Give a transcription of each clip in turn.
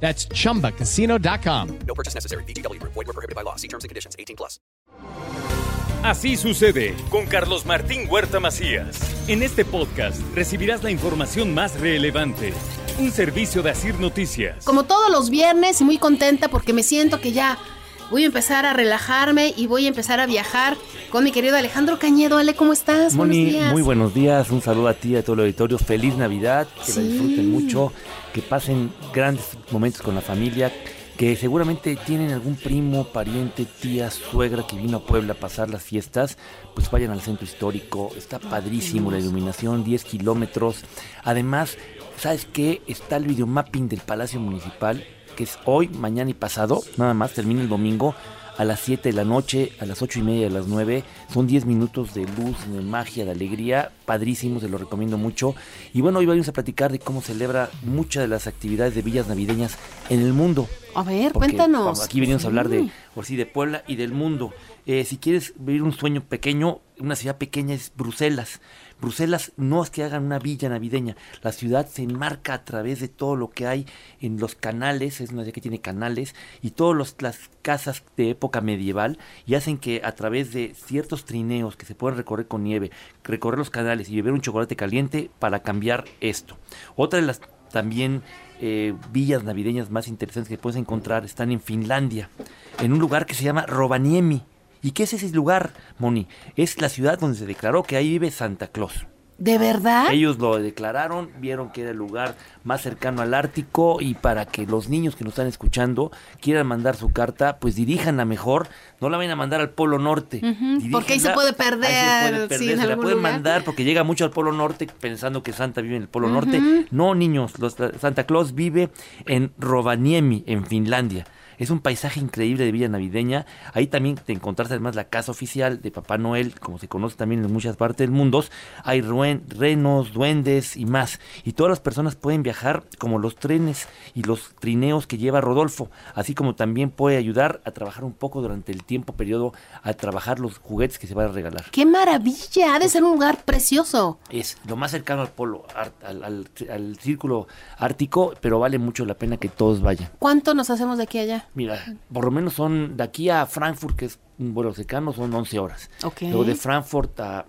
That's chumbacasino.com. No purchase necessary. BGW. Void were prohibited by law. See terms and conditions. 18 plus. Así sucede con Carlos Martín Huerta Macías. En este podcast recibirás la información más relevante. Un servicio de Asir Noticias. Como todos los viernes, muy contenta porque me siento que ya voy a empezar a relajarme y voy a empezar a viajar con mi querido Alejandro Cañedo. Ale, ¿cómo estás? Moni, Buenos días. muy buenos días, un saludo a ti y a todo el auditorio, feliz Navidad, que Sí. la disfruten mucho, que pasen grandes momentos con la familia, que seguramente tienen algún primo, pariente, tía, suegra que vino a Puebla a pasar las fiestas, pues vayan al centro histórico, está padrísimo la iluminación, 10 kilómetros, además, ¿sabes qué? Está el videomapping del Palacio Municipal, que es hoy, mañana y pasado, nada más, termina el domingo, a las 7 de la noche, a las 8 y media, a las 9. Son 10 minutos de luz, de magia, de alegría. Padrísimo, se lo recomiendo mucho. Y bueno, hoy vamos a platicar de cómo celebra muchas de las actividades de villas navideñas en el mundo. A ver, Porque, cuéntanos. Aquí venimos a hablar de, por sí, de Puebla y del mundo. Eh, si quieres vivir un sueño pequeño, una ciudad pequeña es Bruselas. Bruselas no es que hagan una villa navideña. La ciudad se enmarca a través de todo lo que hay en los canales, es una ciudad que tiene canales, y todas las casas de época medieval, y hacen que a través de ciertos trineos que se pueden recorrer con nieve, recorrer los canales y beber un chocolate caliente para cambiar esto. Otra de las también eh, villas navideñas más interesantes que puedes encontrar están en Finlandia, en un lugar que se llama Rovaniemi. ¿Y qué es ese lugar, Moni? Es la ciudad donde se declaró que ahí vive Santa Claus. ¿De verdad? Ellos lo declararon, vieron que era el lugar más cercano al Ártico y para que los niños que nos están escuchando quieran mandar su carta, pues diríjanla mejor, no la vayan a mandar al Polo Norte. Porque ahí se puede ahí se perder, puede sí, perder, en se la pueden lugar. mandar porque llega mucho al Polo Norte pensando que Santa vive en el Polo Norte. No, niños, los- Santa Claus vive en Rovaniemi, en Finlandia. Es un paisaje increíble de villa navideña. Ahí también te encontrarás además la casa oficial de Papá Noel, como se conoce también en muchas partes del mundo. Hay ruen- renos, duendes y más. Y todas las personas pueden viajar como los trenes y los trineos que lleva Rodolfo. Así como también puede ayudar a trabajar un poco durante el tiempo periodo a trabajar los juguetes que se van a regalar. ¡Qué maravilla! Ha de ser un lugar precioso. Es lo más cercano al polo, al- al círculo ártico, pero vale mucho la pena que todos vayan. ¿Cuánto nos hacemos de aquí a allá? Mira, por lo menos son de aquí a Frankfurt, que es un vuelo cercano, son 11 horas. Ok. Luego de Frankfurt a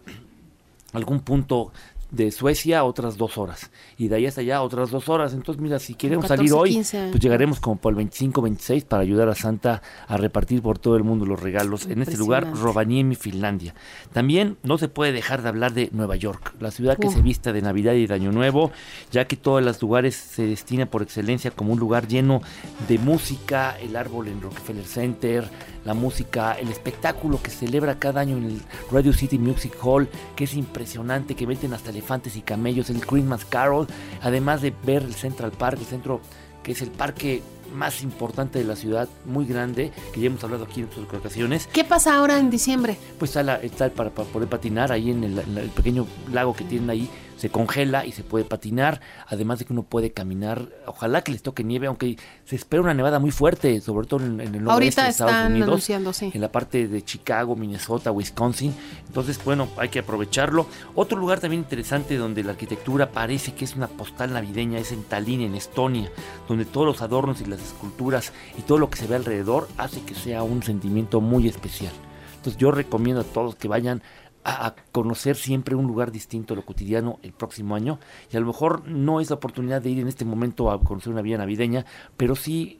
algún punto de Suecia, otras dos horas. Y de ahí hasta allá, otras dos horas. Entonces, mira, si queremos 14, salir hoy, 15. pues llegaremos como por el 25, 26 para ayudar a Santa a repartir por todo el mundo los regalos en este lugar. Rovaniemi, Finlandia. También no se puede dejar de hablar de Nueva York, la ciudad que se vista de Navidad y de Año Nuevo, ya que todos los lugares se destina por excelencia como un lugar lleno de música, el árbol en Rockefeller Center, la música, el espectáculo que se celebra cada año en el Radio City Music Hall, que es impresionante, que meten hasta elefantes y camellos, el Christmas Carol, además de ver el Central Park, el centro que es el parque más importante de la ciudad, muy grande, que ya hemos hablado aquí en otras ocasiones, ¿Qué pasa ahora en diciembre? pues está, la- está para, para poder patinar ahí en el, en el pequeño lago que tienen ahí, se congela y se puede patinar, además de que uno puede caminar, ojalá que les toque nieve, aunque se espera una nevada muy fuerte, sobre todo en, en el noroeste de Estados están Unidos, anunciando, sí. en la parte de Chicago, Minnesota, Wisconsin, entonces bueno, hay que aprovecharlo. Otro lugar también interesante donde la arquitectura parece que es una postal navideña es en Tallinn, en Estonia, donde todos los adornos y las esculturas y todo lo que se ve alrededor hace que sea un sentimiento muy especial. Entonces yo recomiendo a todos que vayan a, conocer siempre un lugar distinto a lo cotidiano el próximo año. Y a lo mejor no es la oportunidad de ir en este momento a conocer una villa navideña, pero sí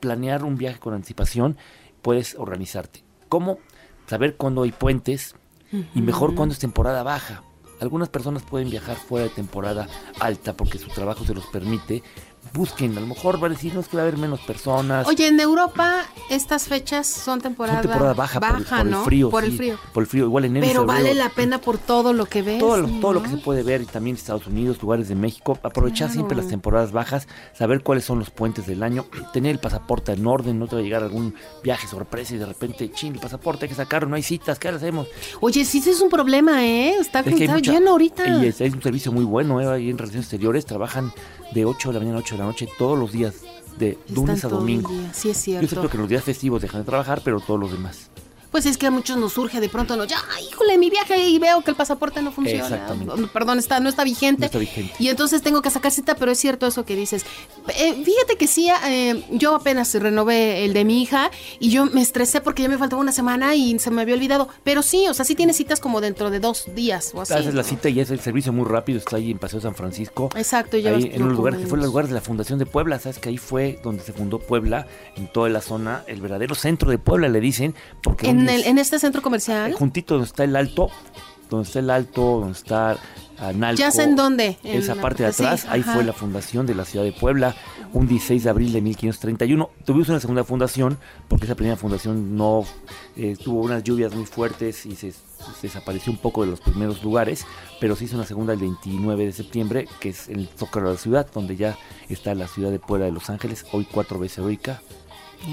planear un viaje con anticipación, puedes organizarte. ¿Cómo? Saber cuándo hay puentes y mejor cuándo es temporada baja. Algunas personas pueden viajar fuera de temporada alta porque su trabajo se los permite, busquen, a lo mejor va a decir, no es que va a haber menos personas. Oye, en Europa estas fechas son temporada, Son temporada baja, por, el- por el ¿no? frío. Por el sí, frío. Por el frío, igual enero Pero febrero. vale la pena por todo lo que ves. todo, lo- todo lo que se puede ver y también Estados Unidos, lugares de México, aprovechar Claro. siempre las temporadas bajas, saber cuáles son los puentes del año, tener el pasaporte en orden, no te va a llegar algún viaje sorpresa y de repente, ching, el pasaporte hay que sacarlo, no hay citas, ¿qué hacemos? Oye, sí, sí es un problema, ¿eh? Está, Es que hay está mucha- lleno ahorita. Y es, es un servicio muy bueno, ¿eh? ahí en Relaciones Exteriores trabajan de 8 de la mañana a 8 de la noche todos los días, de Están lunes a domingo. día, Sí, es Yo siento que los días festivos dejan de trabajar, pero todos los demás. Pues es que a muchos nos surge de pronto, no, ya, híjole, mi viaje y veo que el pasaporte no funciona. Exactamente. Perdón, está, no está vigente. No está vigente. Y entonces tengo que sacar cita, pero es cierto eso que dices. Eh, fíjate que sí, eh, yo apenas renové el de mi hija y yo me estresé porque ya me faltaba una semana y se me había olvidado. Pero sí, o sea, sí tienes citas como dentro de dos días o así. Haces la cita y es el servicio muy rápido, está ahí en Paseo San Francisco. Exacto, y llevas ahí en un lugar que fue el lugar de la fundación de Puebla, sabes que ahí fue donde se fundó Puebla, en toda la zona, el verdadero centro de Puebla le dicen, porque En, donde el, es- en este centro comercial. juntito donde está el alto, donde está el alto, donde está Analco, Ya sé en dónde, en esa parte de atrás, sí, ahí fue la fundación de la ciudad de Puebla, un 16 de abril de 1531. Tuvimos una segunda fundación, porque esa primera fundación no eh, tuvo unas lluvias muy fuertes y se, se desapareció un poco de los primeros lugares, pero se hizo una segunda el 29 de septiembre, que es el Zócalo de la ciudad, donde ya está la ciudad de Puebla de Los Ángeles, hoy cuatro veces heroica.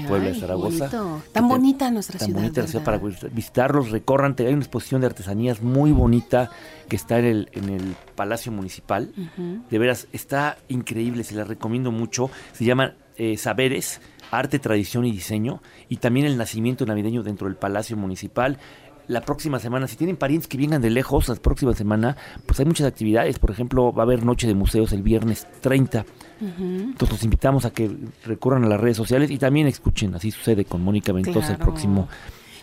Puebla de Zaragoza. bonito. Tan bonita nuestra tan ciudad. bonita la ciudad para visitarlos, recorran. Hay una exposición de artesanías muy bonita que está en el, en el Palacio Municipal. De veras, está increíble, se la recomiendo mucho. Se llama eh, Saberes, Arte, Tradición y Diseño. Y también el nacimiento navideño dentro del Palacio Municipal. La próxima semana, si tienen parientes que vengan de lejos, la próxima semana, pues hay muchas actividades. Por ejemplo, va a haber Noche de Museos el viernes 30. Entonces los invitamos a que recurran a las redes sociales y también escuchen, así sucede con Mónica Ventosa el próximo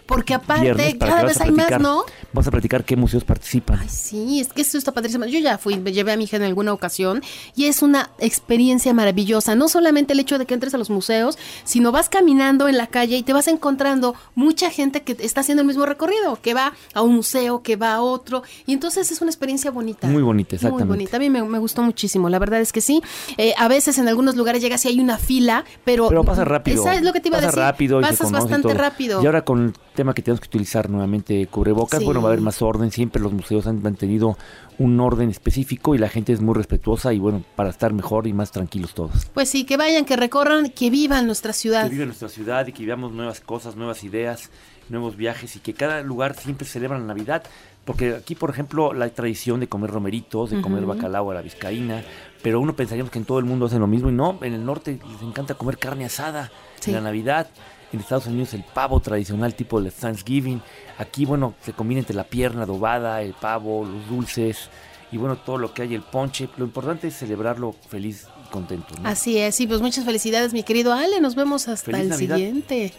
Porque aparte, cada vez hay más, ¿no? Vamos a platicar qué museos participan. Ay, sí, es que esto está padrísimo. Yo ya fui, me llevé a mi hija en alguna ocasión y es una experiencia maravillosa. No solamente el hecho de que entres a los museos, sino vas caminando en la calle y te vas encontrando mucha gente que está haciendo el mismo recorrido, que va a un museo, que va a otro. Y entonces es una experiencia bonita. Muy bonita, exactamente. Muy bonita. A mí me, me gustó muchísimo. La verdad es que sí. Eh, a veces en algunos lugares llegas y hay una fila, pero. Pero pasa rápido. Esa es lo que te iba pasa a decir. rápido y se Pasas bastante todo. rápido. Y ahora con tema que tenemos que utilizar nuevamente cubrebocas, Sí. bueno, va a haber más orden. Siempre los museos han mantenido un orden específico y la gente es muy respetuosa y bueno, para estar mejor y más tranquilos todos. Pues sí, que vayan, que recorran, que vivan nuestra ciudad. Que vive nuestra ciudad y que vivamos nuevas cosas, nuevas ideas, nuevos viajes y que cada lugar siempre celebra la Navidad. Porque aquí, por ejemplo, la tradición de comer romeritos, de comer bacalao a la vizcaína, pero uno pensaríamos que en todo el mundo hacen lo mismo y no, en el norte les encanta comer carne asada Sí. en la Navidad. En Estados Unidos el pavo tradicional tipo de Thanksgiving. Aquí, bueno, se combina entre la pierna adobada, el pavo, los dulces y bueno, todo lo que hay, el ponche. Lo importante es celebrarlo feliz y contento. ¿no? Así es, sí, pues muchas felicidades, mi querido Ale. Nos vemos hasta Feliz el Navidad. siguiente.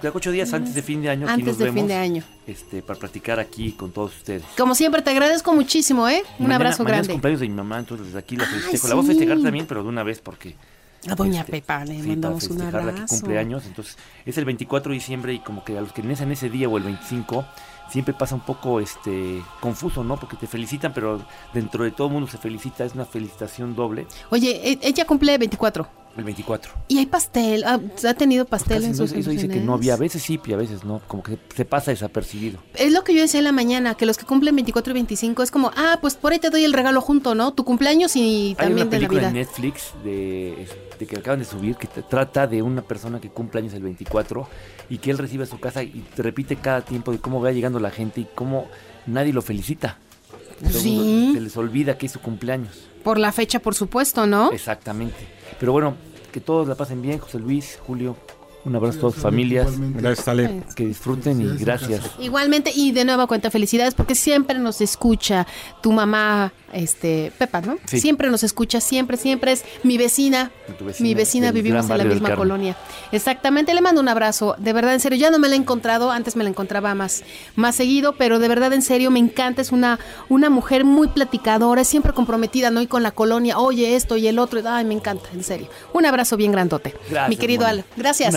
De ocho días antes de fin de año. Antes de fin de año. Este, para platicar aquí con todos ustedes. Como siempre, te agradezco muchísimo, ¿eh? Un Mañana- abrazo mañana es grande. cumpleaños de mi mamá, entonces desde aquí la festejo. La voy a festejar también, pero de una vez porque... A doña este, Pepa le sí, mandamos un que abrazo. cumple años, entonces es el 24 de diciembre y como que a los que nacen ese día o el 25 siempre pasa un poco este confuso, ¿no? Porque te felicitan, pero dentro de todo el mundo se felicita, es una felicitación doble Oye, e- ella cumple 24. El 24. Y hay pastel. ah, ¿Ha tenido pastel en no- sus eso dice que no había, a veces sí y a veces no, como que se pasa desapercibido. Es lo que yo decía en la mañana, que los que cumplen 24 y 25 es como, ah, pues por ahí te doy el regalo junto, ¿no? Tu cumpleaños y Hay también una de película Navidad. en Netflix de, de que acaban de subir que te- trata de una persona que cumple años el 24 y que él recibe a su casa y te repite cada tiempo de cómo va llegando la gente y cómo nadie lo felicita. Sí. Se les olvida que es su cumpleaños. Por la fecha, por supuesto, ¿no? Exactamente. Pero bueno, que todos la pasen bien, José Luis, Julio. Un abrazo a todas familias. Gracias, Ale. Que disfruten y gracias. Igualmente, y de nueva cuenta, felicidades, porque siempre nos escucha tu mamá, este, Pepa, ¿no? Sí. Siempre nos escucha, siempre, siempre es mi vecina. Tu vecina mi vecina, vivimos en la misma colonia. Exactamente, le mando un abrazo. De verdad, en serio, ya no me la he encontrado, antes me la encontraba más, más seguido, pero de verdad, en serio, me encanta. Es una, una mujer muy platicadora, siempre comprometida, ¿no? Y con la colonia, oye esto y el otro. y, Ay, me encanta, en serio. Un abrazo bien grandote. Gracias, mi querido Moni. Al, gracias. Un